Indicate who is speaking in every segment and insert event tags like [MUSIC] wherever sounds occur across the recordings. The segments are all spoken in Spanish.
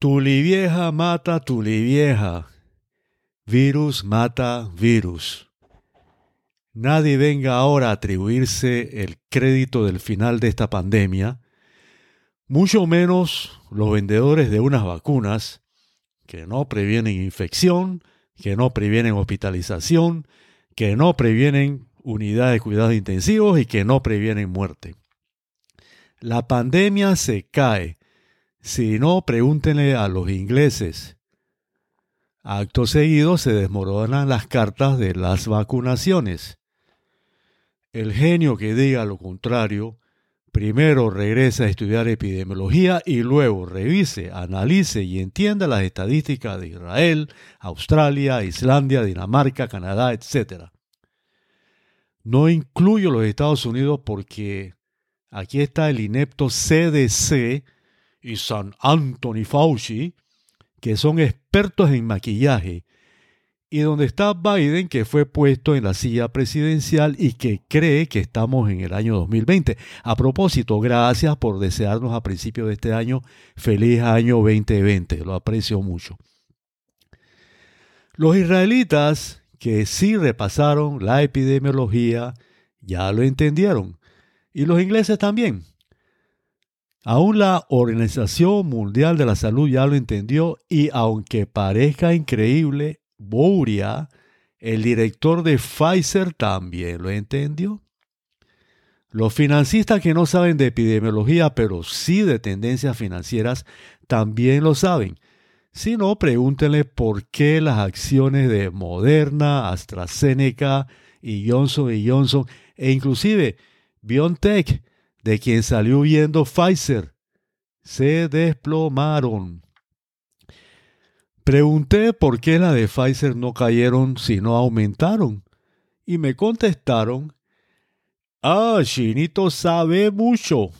Speaker 1: Tuli vieja mata tuli vieja. Virus mata virus. Nadie venga ahora a atribuirse el crédito del final de esta pandemia, mucho menos los vendedores de unas vacunas que no previenen infección, que no previenen hospitalización, que no previenen unidades de cuidados intensivos y que no previenen muerte. La pandemia se cae si no, pregúntenle a los ingleses. Acto seguido se desmoronan las cartas de las vacunaciones. El genio que diga lo contrario, primero regresa a estudiar epidemiología y luego revise, analice y entienda las estadísticas de Israel, Australia, Islandia, Dinamarca, Canadá, etc. No incluyo los Estados Unidos porque aquí está el inepto CDC, y San Anthony Fauci, que son expertos en maquillaje, y donde está Biden, que fue puesto en la silla presidencial y que cree que estamos en el año 2020. A propósito, gracias por desearnos a principios de este año feliz año 2020, lo aprecio mucho. Los israelitas que sí repasaron la epidemiología ya lo entendieron, y los ingleses también. Aún la Organización Mundial de la Salud ya lo entendió y aunque parezca increíble, Bouria, el director de Pfizer, también lo entendió. Los financistas que no saben de epidemiología, pero sí de tendencias financieras, también lo saben. Si no, pregúntenle por qué las acciones de Moderna, AstraZeneca y Johnson Johnson e inclusive BioNTech de quien salió huyendo Pfizer se desplomaron. Pregunté por qué las de Pfizer no cayeron sino aumentaron. Y me contestaron, ah, Chinito sabe mucho.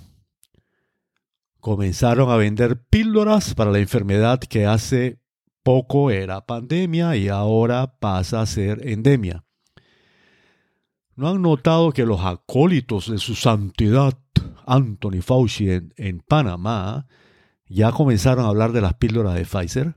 Speaker 1: Comenzaron a vender píldoras para la enfermedad que hace poco era pandemia y ahora pasa a ser endemia. ¿No han notado que los acólitos de su santidad Anthony Fauci en, Panamá ya comenzaron a hablar de las píldoras de Pfizer?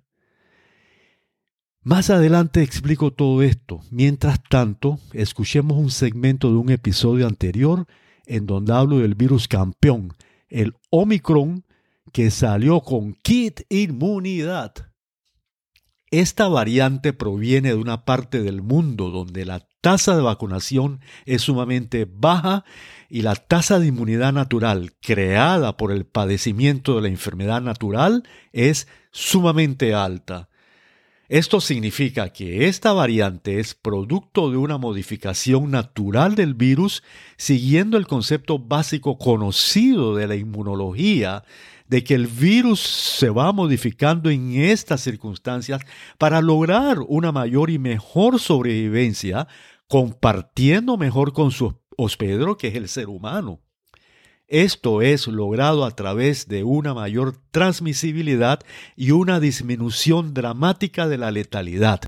Speaker 1: Más adelante explico todo esto. Mientras tanto, escuchemos un segmento de un episodio anterior en donde hablo del virus campeón, el Omicron, que salió con kit inmunidad. Esta variante proviene de una parte del mundo donde la tasa de vacunación es sumamente baja y la tasa de inmunidad natural creada por el padecimiento de la enfermedad natural es sumamente alta. Esto significa que esta variante es producto de una modificación natural del virus siguiendo el concepto básico conocido de la inmunología de que el virus se va modificando en estas circunstancias para lograr una mayor y mejor sobrevivencia, compartiendo mejor con su hospedero, que es el ser humano. Esto es logrado a través de una mayor transmisibilidad y una disminución dramática de la letalidad.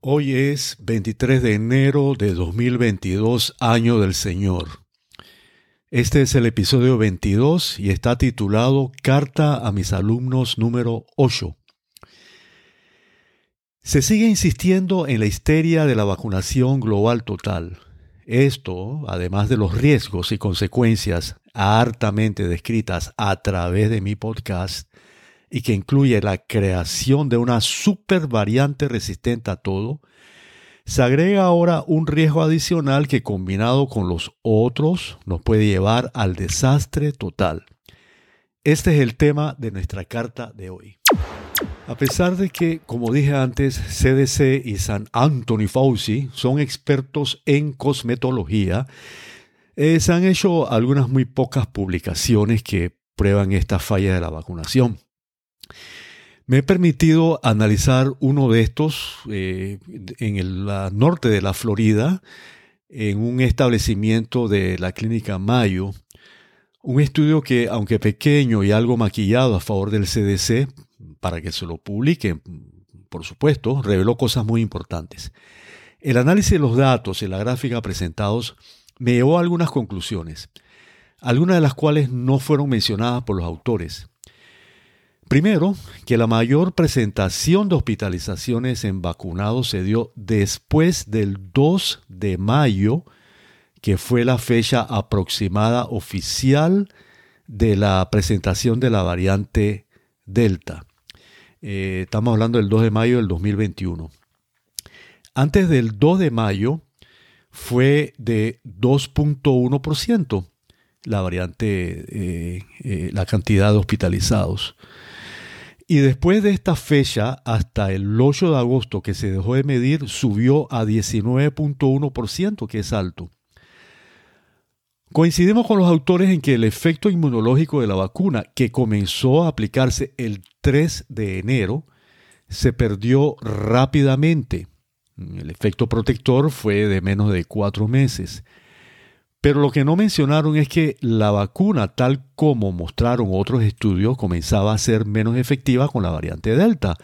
Speaker 1: Hoy es 23 de enero de 2022, año del Señor. Este es el episodio 22 y está titulado Carta a mis alumnos número 8. Se sigue insistiendo en la histeria de la vacunación global total. Esto, además de los riesgos y consecuencias hartamente descritas a través de mi podcast, y que incluye la creación de una super variante resistente a todo, se agrega ahora un riesgo adicional que combinado con los otros nos puede llevar al desastre total. Este es el tema de nuestra carta de hoy. A pesar de que, como dije antes, CDC y San Anthony Fauci son expertos en cosmetología, eh, se han hecho algunas muy pocas publicaciones que prueban esta falla de la vacunación. Me he permitido analizar uno de estos eh, en el norte de la Florida, en un establecimiento de la clínica Mayo, un estudio que, aunque pequeño y algo maquillado a favor del CDC, para que se lo publiquen, por supuesto, reveló cosas muy importantes. El análisis de los datos y la gráfica presentados me llevó a algunas conclusiones. algunas de las cuales no fueron mencionadas por los autores. Primero, que la mayor presentación de hospitalizaciones en vacunados se dio después del 2 de mayo, que fue la fecha aproximada oficial de la presentación de la variante Delta. Eh, estamos hablando del 2 de mayo del 2021. Antes del 2 de mayo fue de 2.1% la variante, eh, eh, la cantidad de hospitalizados. Y después de esta fecha, hasta el 8 de agosto que se dejó de medir, subió a 19.1%, que es alto. Coincidimos con los autores en que el efecto inmunológico de la vacuna, que comenzó a aplicarse el 3 de enero, se perdió rápidamente. El efecto protector fue de menos de cuatro meses. Pero lo que no mencionaron es que la vacuna, tal como mostraron otros estudios, comenzaba a ser menos efectiva con la variante Delta,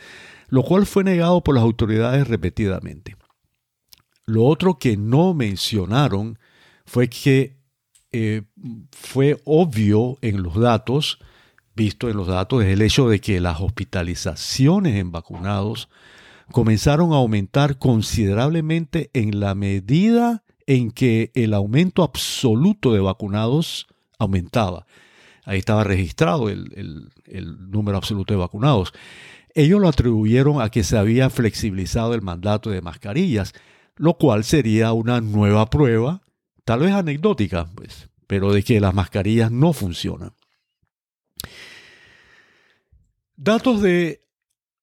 Speaker 1: lo cual fue negado por las autoridades repetidamente. Lo otro que no mencionaron fue que eh, fue obvio en los datos, visto en los datos, es el hecho de que las hospitalizaciones en vacunados comenzaron a aumentar considerablemente en la medida en que el aumento absoluto de vacunados aumentaba. Ahí estaba registrado el, número absoluto de vacunados. Ellos lo atribuyeron a que se había flexibilizado el mandato de mascarillas, lo cual sería una nueva prueba, tal vez anecdótica, pues, pero de que las mascarillas no funcionan. Datos de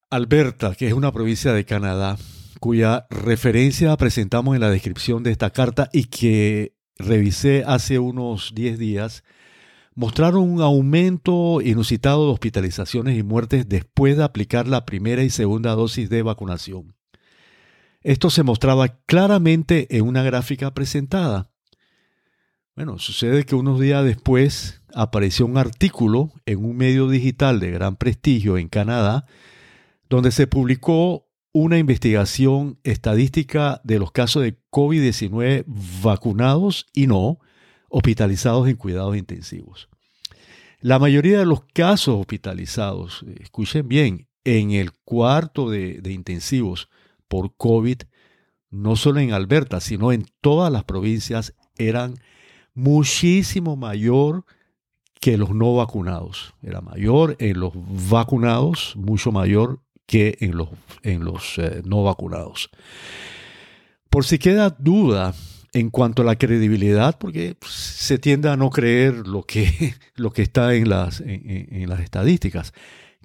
Speaker 1: Alberta, que es una provincia de Canadá, cuya referencia presentamos en la descripción de esta carta y que revisé hace unos 10 días, mostraron un aumento inusitado de hospitalizaciones y muertes después de aplicar la primera y segunda dosis de vacunación. Esto se mostraba claramente en una gráfica presentada. Bueno, sucede que unos días después apareció un artículo en un medio digital de gran prestigio en Canadá, donde se publicó una investigación estadística de los casos de COVID-19 vacunados y no hospitalizados en cuidados intensivos. La mayoría de los casos hospitalizados, escuchen bien, en el cuarto de, intensivos por COVID, no solo en Alberta, sino en todas las provincias, eran muchísimo mayor que los no vacunados. Era mayor en los vacunados, mucho mayor que en los, en los eh, no vacunados. Por si queda duda en cuanto a la credibilidad, porque se tiende a no creer lo que, [LAUGHS] lo que está en las, en las estadísticas,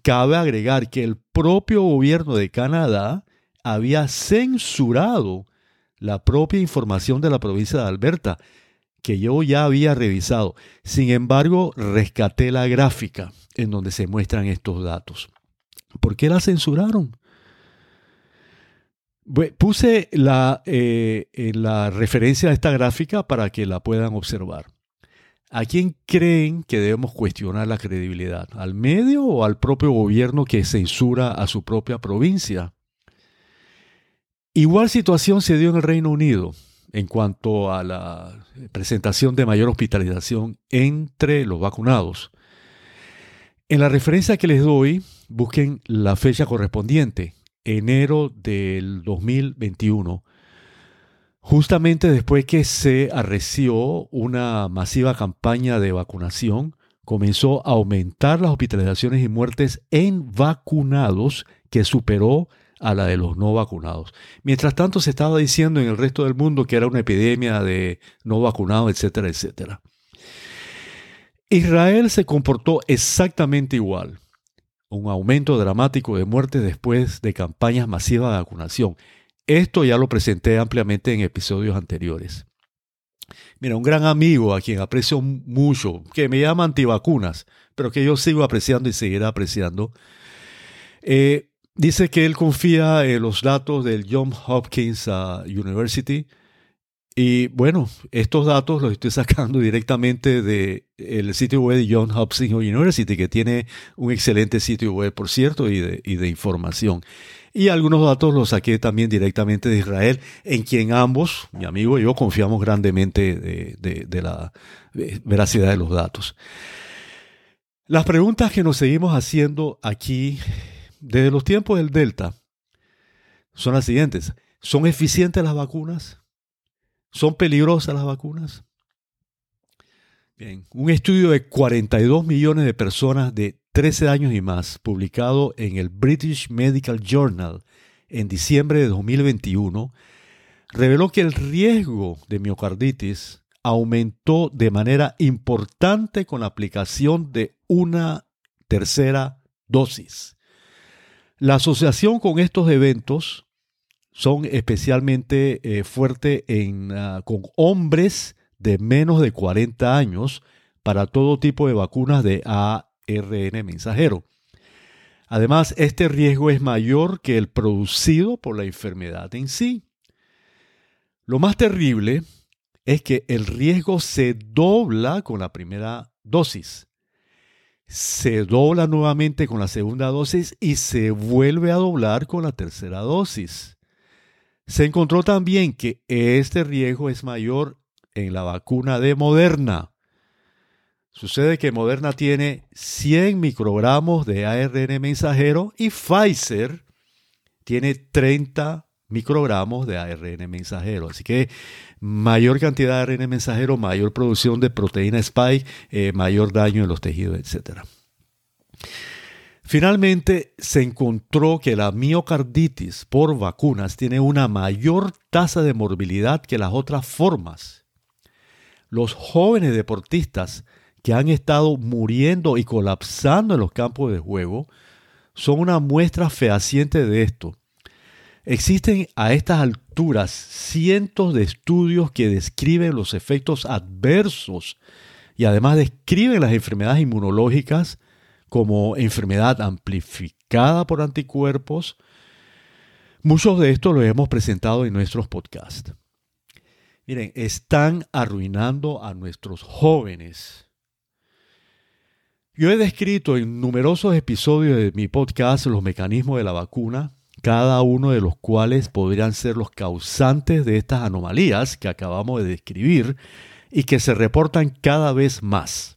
Speaker 1: cabe agregar que el propio gobierno de Canadá había censurado la propia información de la provincia de Alberta, que yo ya había revisado. Sin embargo, rescaté la gráfica en donde se muestran estos datos. ¿Por qué la censuraron? Puse la, eh, la referencia a esta gráfica para que la puedan observar. ¿A quién creen que debemos cuestionar la credibilidad? ¿Al medio o al propio gobierno que censura a su propia provincia? Igual situación se dio en el Reino Unido en cuanto a la presentación de mayor hospitalización entre los vacunados. En la referencia que les doy, busquen la fecha correspondiente, enero del 2021, justamente después que se arreció una masiva campaña de vacunación, comenzó a aumentar las hospitalizaciones y muertes en vacunados que superó a la de los no vacunados. Mientras tanto se estaba diciendo en el resto del mundo que era una epidemia de no vacunados, etcétera, etcétera. Israel se comportó exactamente igual. Un aumento dramático de muertes después de campañas masivas de vacunación. Esto ya lo presenté ampliamente en episodios anteriores. Mira, un gran amigo a quien aprecio mucho, que me llama antivacunas, pero que yo sigo apreciando y seguirá apreciando, eh, dice que él confía en los datos del Johns Hopkins uh, University y bueno, estos datos los estoy [LAUGHS] sacando directamente del sitio web de John Hopkins University, que tiene un excelente sitio web, por cierto, y de, información. Y algunos datos los saqué también directamente de Israel, en quien ambos, mi amigo y yo, confiamos grandemente de, la veracidad de los datos. Las preguntas que nos seguimos haciendo aquí desde los tiempos del Delta son las siguientes. ¿Son eficientes las vacunas? ¿Son peligrosas las vacunas? Bien, un estudio de 42 millones de personas de 13 años y más, publicado en el British Medical Journal en diciembre de 2021, reveló que el riesgo de miocarditis aumentó de manera importante con la aplicación de una tercera dosis. La asociación con estos eventos son especialmente eh, fuertes ah, con hombres de menos de 40 años para todo tipo de vacunas de ARN mensajero. Además, este riesgo es mayor que el producido por la enfermedad en sí. Lo más terrible es que el riesgo se dobla con la primera dosis, se dobla nuevamente con la segunda dosis y se vuelve a doblar con la tercera dosis. Se encontró también que este riesgo es mayor en la vacuna de Moderna. Sucede que Moderna tiene 100 microgramos de ARN mensajero y Pfizer tiene 30 microgramos de ARN mensajero. Así que mayor cantidad de ARN mensajero, mayor producción de proteína spike, eh, mayor daño en los tejidos, etc. Finalmente, se encontró que la miocarditis por vacunas tiene una mayor tasa de morbilidad que las otras formas. Los jóvenes deportistas que han estado muriendo y colapsando en los campos de juego son una muestra fehaciente de esto. Existen a estas alturas cientos de estudios que describen los efectos adversos y además describen las enfermedades inmunológicas como enfermedad amplificada por anticuerpos. Muchos de estos los hemos presentado en nuestros podcasts. Miren, están arruinando a nuestros jóvenes. Yo he descrito en numerosos episodios de mi podcast los mecanismos de la vacuna cada uno de los cuales podrían ser los causantes de estas anomalías que acabamos de describir y que se reportan cada vez más,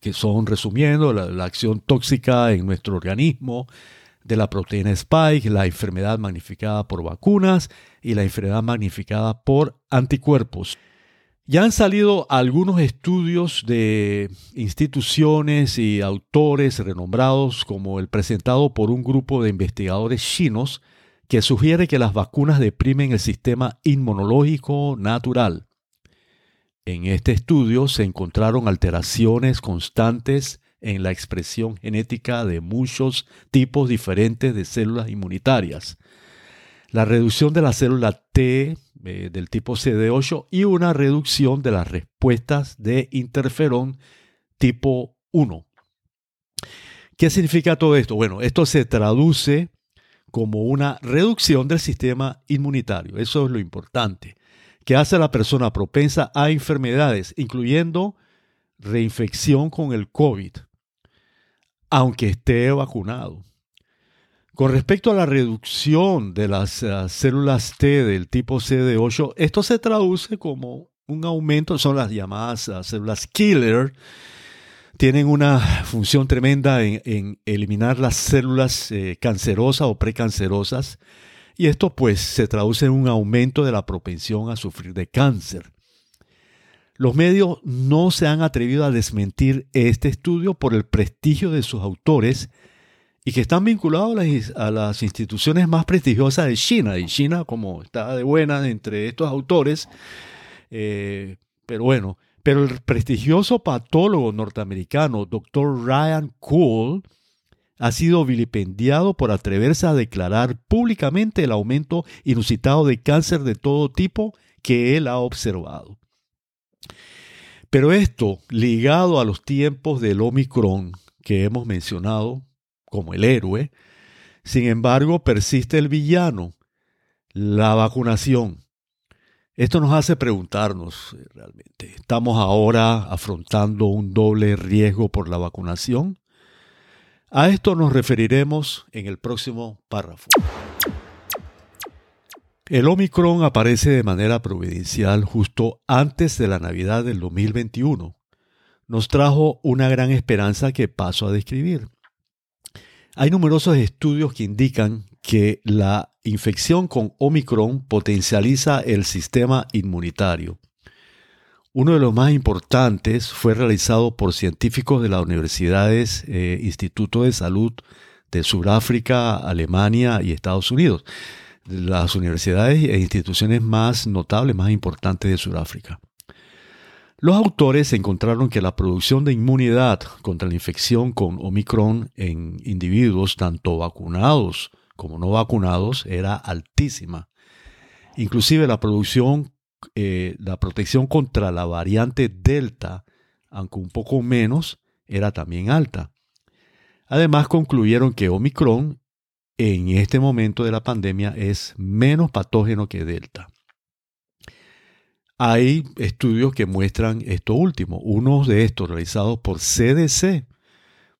Speaker 1: que son, resumiendo, la, acción tóxica en nuestro organismo de la proteína spike, la enfermedad magnificada por vacunas y la enfermedad magnificada por anticuerpos. Ya han salido algunos estudios de instituciones y autores renombrados como el presentado por un grupo de investigadores chinos que sugiere que las vacunas deprimen el sistema inmunológico natural. En este estudio se encontraron alteraciones constantes en la expresión genética de muchos tipos diferentes de células inmunitarias. La reducción de la célula T eh, del tipo CD8 y una reducción de las respuestas de interferón tipo 1. ¿Qué significa todo esto? Bueno, esto se traduce como una reducción del sistema inmunitario. Eso es lo importante, que hace a la persona propensa a enfermedades, incluyendo reinfección con el COVID, aunque esté vacunado. Con respecto a la reducción de las eh, células T del tipo CD8, esto se traduce como un aumento, son las llamadas eh, células killer, tienen una función tremenda en, eliminar las células eh, cancerosas o precancerosas, y esto pues se traduce en un aumento de la propensión a sufrir de cáncer. Los medios no se han atrevido a desmentir este estudio por el prestigio de sus autores, y que están vinculados a las, instituciones más prestigiosas de China. Y China, como está de buena entre estos autores, eh, pero bueno, pero el prestigioso patólogo norteamericano, Dr. Ryan Cool, ha sido vilipendiado por atreverse a declarar públicamente el aumento inusitado de cáncer de todo tipo que él ha observado. Pero esto, ligado a los tiempos del Omicron que hemos mencionado, como el héroe. Sin embargo, persiste el villano, la vacunación. Esto nos hace preguntarnos eh, realmente, ¿estamos ahora afrontando un doble riesgo por la vacunación? A esto nos referiremos en el próximo párrafo. El Omicron aparece de manera providencial justo antes de la Navidad del 2021. Nos trajo una gran esperanza que paso a describir. Hay numerosos estudios que indican que la infección con Omicron potencializa el sistema inmunitario. Uno de los más importantes fue realizado por científicos de las universidades eh, Instituto de Salud de Sudáfrica, Alemania y Estados Unidos, las universidades e instituciones más notables, más importantes de Sudáfrica. Los autores encontraron que la producción de inmunidad contra la infección con Omicron en individuos tanto vacunados como no vacunados era altísima. Inclusive la producción, eh, la protección contra la variante Delta, aunque un poco menos, era también alta. Además concluyeron que Omicron en este momento de la pandemia es menos patógeno que Delta. Hay estudios que muestran esto último. Uno de estos realizados por CDC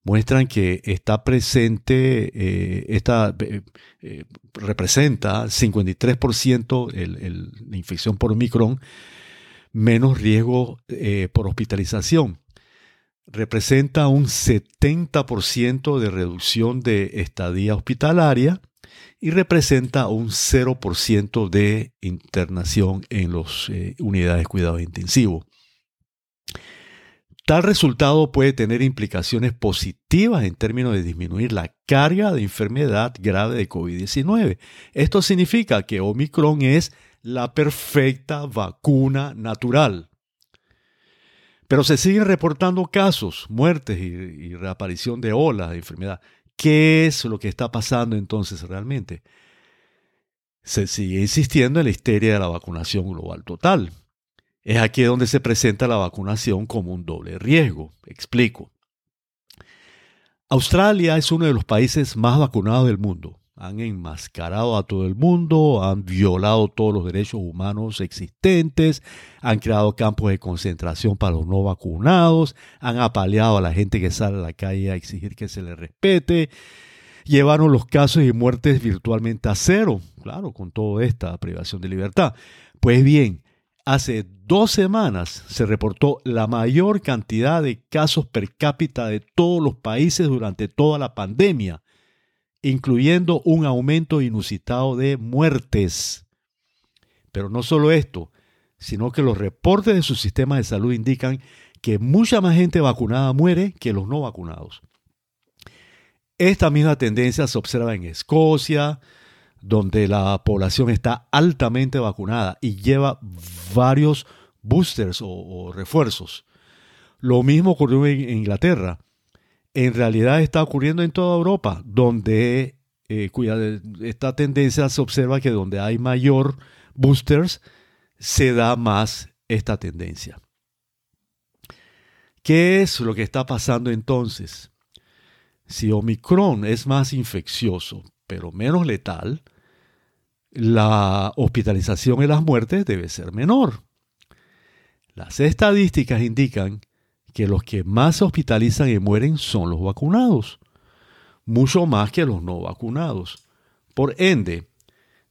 Speaker 1: muestran que está presente, eh, esta, eh, eh, representa 53% la infección por Omicron, menos riesgo por hospitalización. Representa un 70% de reducción de estadía hospitalaria y representa un 0% de internación en las unidades de cuidado intensivo. Tal resultado puede tener implicaciones positivas en términos de disminuir la carga de enfermedad grave de COVID-19. Esto significa que Omicron es la perfecta vacuna natural. Pero se siguen reportando casos, muertes y, reaparición de olas de enfermedad. ¿Qué es lo que está pasando entonces realmente? Se sigue insistiendo en la histeria de la vacunación global total. Es aquí donde se presenta la vacunación como un doble riesgo. Explico. Australia es uno de los países más vacunados del mundo. Han enmascarado a todo el mundo, han violado todos los derechos humanos existentes, han creado campos de concentración para los no vacunados, han apaleado a la gente que sale a la calle a exigir que se le respete, llevaron los casos y muertes virtualmente a cero, claro, con toda esta privación de libertad. Pues bien, Hace dos semanas se reportó la mayor cantidad de casos per cápita de todos los países durante toda la pandemia, incluyendo un aumento inusitado de muertes. Pero no solo esto, sino que los reportes de su sistema de salud indican que mucha más gente vacunada muere que los no vacunados. Esta misma tendencia se observa en Escocia, donde la población está altamente vacunada y lleva varios boosters o, refuerzos. Lo mismo ocurrió en Inglaterra. En realidad está ocurriendo en toda Europa, donde eh, esta tendencia se observa que donde hay mayor boosters, se da más esta tendencia. ¿Qué es lo que está pasando entonces? Si Omicron es más infeccioso, pero menos letal, la hospitalización y las muertes debe ser menor. Las estadísticas indican que los que más se hospitalizan y mueren son los vacunados, mucho más que los no vacunados. Por ende,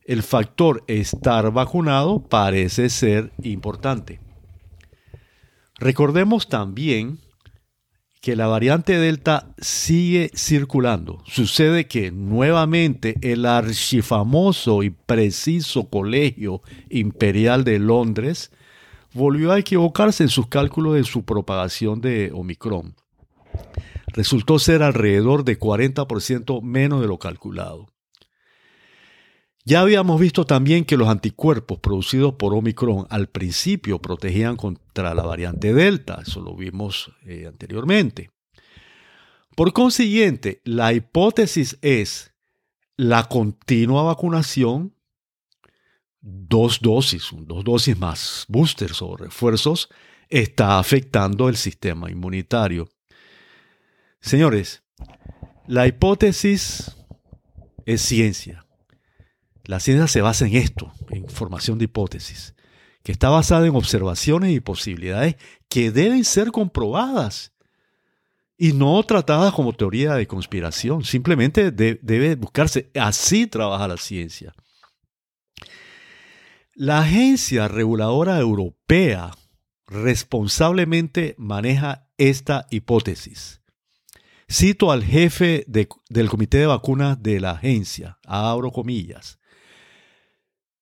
Speaker 1: el factor estar vacunado parece ser importante. Recordemos también que la variante Delta sigue circulando. Sucede que nuevamente el archifamoso y preciso Colegio Imperial de Londres volvió a equivocarse en sus cálculos de su propagación de Omicron. Resultó ser alrededor de 40% menos de lo calculado. Ya habíamos visto también que los anticuerpos producidos por Omicron al principio protegían contra la variante Delta, eso lo vimos eh, anteriormente. Por consiguiente, la hipótesis es la continua vacunación, dos dosis, dos dosis más boosters o refuerzos, está afectando el sistema inmunitario. Señores, la hipótesis es ciencia. La ciencia se basa en esto, en formación de hipótesis, que está basada en observaciones y posibilidades que deben ser comprobadas. y no tratada como teoría de conspiración. Simplemente debe buscarse. Así trabaja la ciencia. La Agencia Reguladora Europea responsablemente maneja esta hipótesis. Cito al jefe del comité de vacunas de la agencia, abro comillas.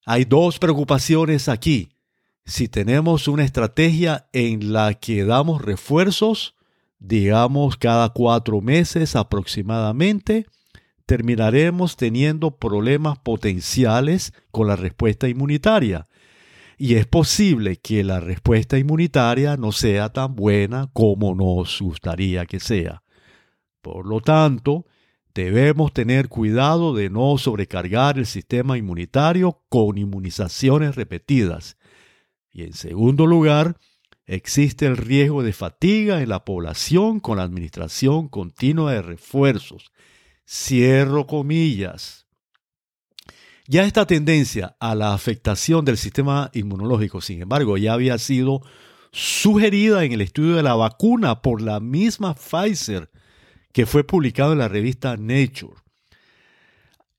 Speaker 1: Hay dos preocupaciones aquí. Si tenemos una estrategia en la que damos refuerzos, digamos cada cuatro meses aproximadamente, terminaremos teniendo problemas potenciales con la respuesta inmunitaria. Y es posible que la respuesta inmunitaria no sea tan buena como nos gustaría que sea. Por lo tanto, debemos tener cuidado de no sobrecargar el sistema inmunitario con inmunizaciones repetidas. Y en segundo lugar, existe el riesgo de fatiga en la población con la administración continua de refuerzos. Cierro comillas. Ya esta tendencia a la afectación del sistema inmunológico, sin embargo, ya había sido sugerida en el estudio de la vacuna por la misma Pfizer que fue publicado en la revista Nature.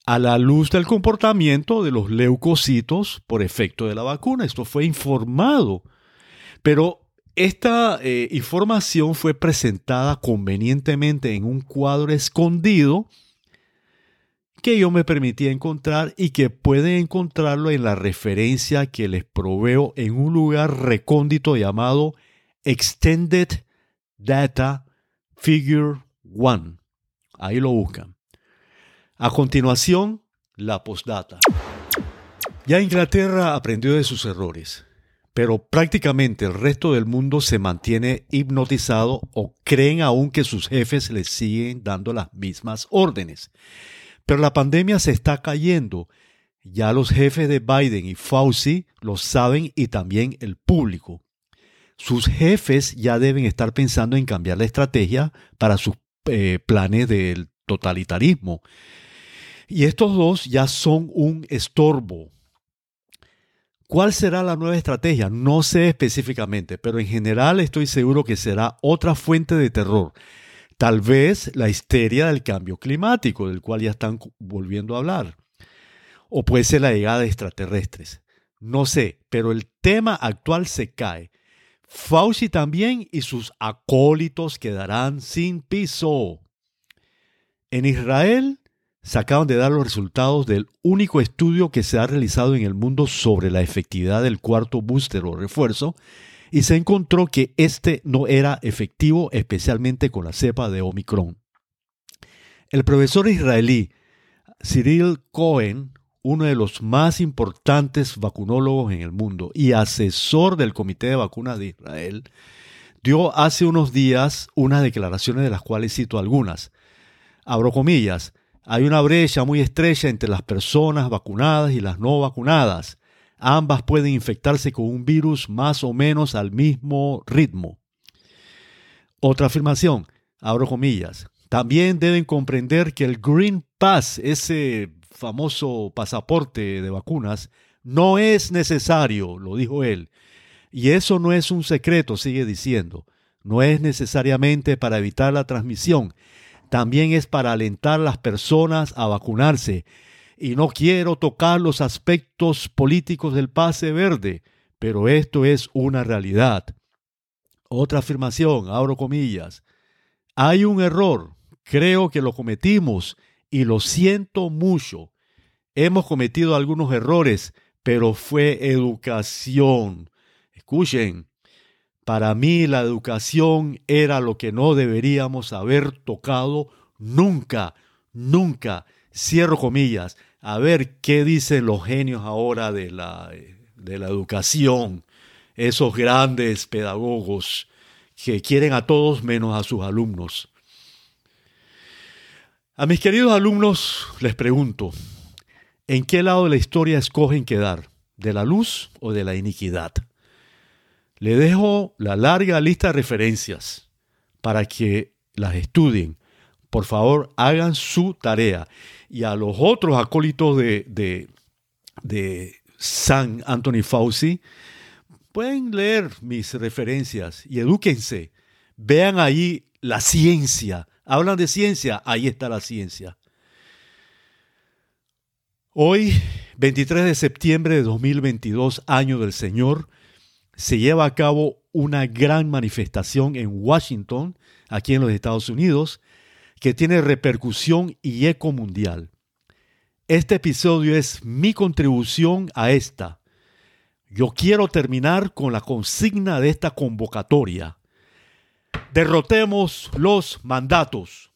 Speaker 1: A la luz del comportamiento de los leucocitos por efecto de la vacuna, esto fue informado. Pero esta eh, información fue presentada convenientemente en un cuadro escondido que yo me permití encontrar y que pueden encontrarlo en la referencia que les proveo en un lugar recóndito llamado Extended Data Figure One. Ahí lo buscan. A continuación, la postdata. Ya Inglaterra aprendió de sus errores, pero prácticamente el resto del mundo se mantiene hipnotizado o creen aún que sus jefes les siguen dando las mismas órdenes. Pero la pandemia se está cayendo. Ya los jefes de Biden y Fauci lo saben y también el público. Sus jefes ya deben estar pensando en cambiar la estrategia para sus eh, planes del totalitarismo. Y estos dos ya son un estorbo. ¿Cuál será la nueva estrategia? No sé específicamente, pero en general estoy seguro que será otra fuente de terror. Tal vez la histeria del cambio climático, del cual ya están volviendo a hablar. O puede ser la llegada de extraterrestres. No sé, pero el tema actual se cae. Fauci también y sus acólitos quedarán sin piso. En Israel se acaban de dar los resultados del único estudio que se ha realizado en el mundo sobre la efectividad del cuarto booster o refuerzo y se encontró que este no era efectivo especialmente con la cepa de Omicron. El profesor israelí Cyril Cohen uno de los más importantes vacunólogos en el mundo y asesor del Comité de Vacunas de Israel, dio hace unos días unas declaraciones de las cuales cito algunas. Abro comillas, hay una brecha muy estrecha entre las personas vacunadas y las no vacunadas. Ambas pueden infectarse con un virus más o menos al mismo ritmo. Otra afirmación, abro comillas, también deben comprender que el Green Pass, ese famoso pasaporte de vacunas no es necesario, lo dijo él. Y eso no es un secreto, sigue diciendo. No es necesariamente para evitar la transmisión, también es para alentar a las personas a vacunarse. Y no quiero tocar los aspectos políticos del pase verde, pero esto es una realidad. Otra afirmación, abro comillas. Hay un error, creo que lo cometimos y lo siento mucho. Hemos cometido algunos errores, pero fue educación. Escuchen, para mí la educación era lo que no deberíamos haber tocado nunca, nunca. Cierro comillas. A ver qué dicen los genios ahora de la, de la educación, esos grandes pedagogos que quieren a todos menos a sus alumnos. A mis queridos alumnos les pregunto, ¿En qué lado de la historia escogen quedar? ¿De la luz o de la iniquidad? Le dejo la larga lista de referencias para que las estudien. Por favor, hagan su tarea. Y a los otros acólitos de, de, de San Anthony Fauci, pueden leer mis referencias y edúquense. Vean ahí la ciencia. Hablan de ciencia, ahí está la ciencia. Hoy, 23 de septiembre de 2022, año del Señor, se lleva a cabo una gran manifestación en Washington, aquí en los Estados Unidos, que tiene repercusión y eco mundial. Este episodio es mi contribución a esta. Yo quiero terminar con la consigna de esta convocatoria. Derrotemos los mandatos.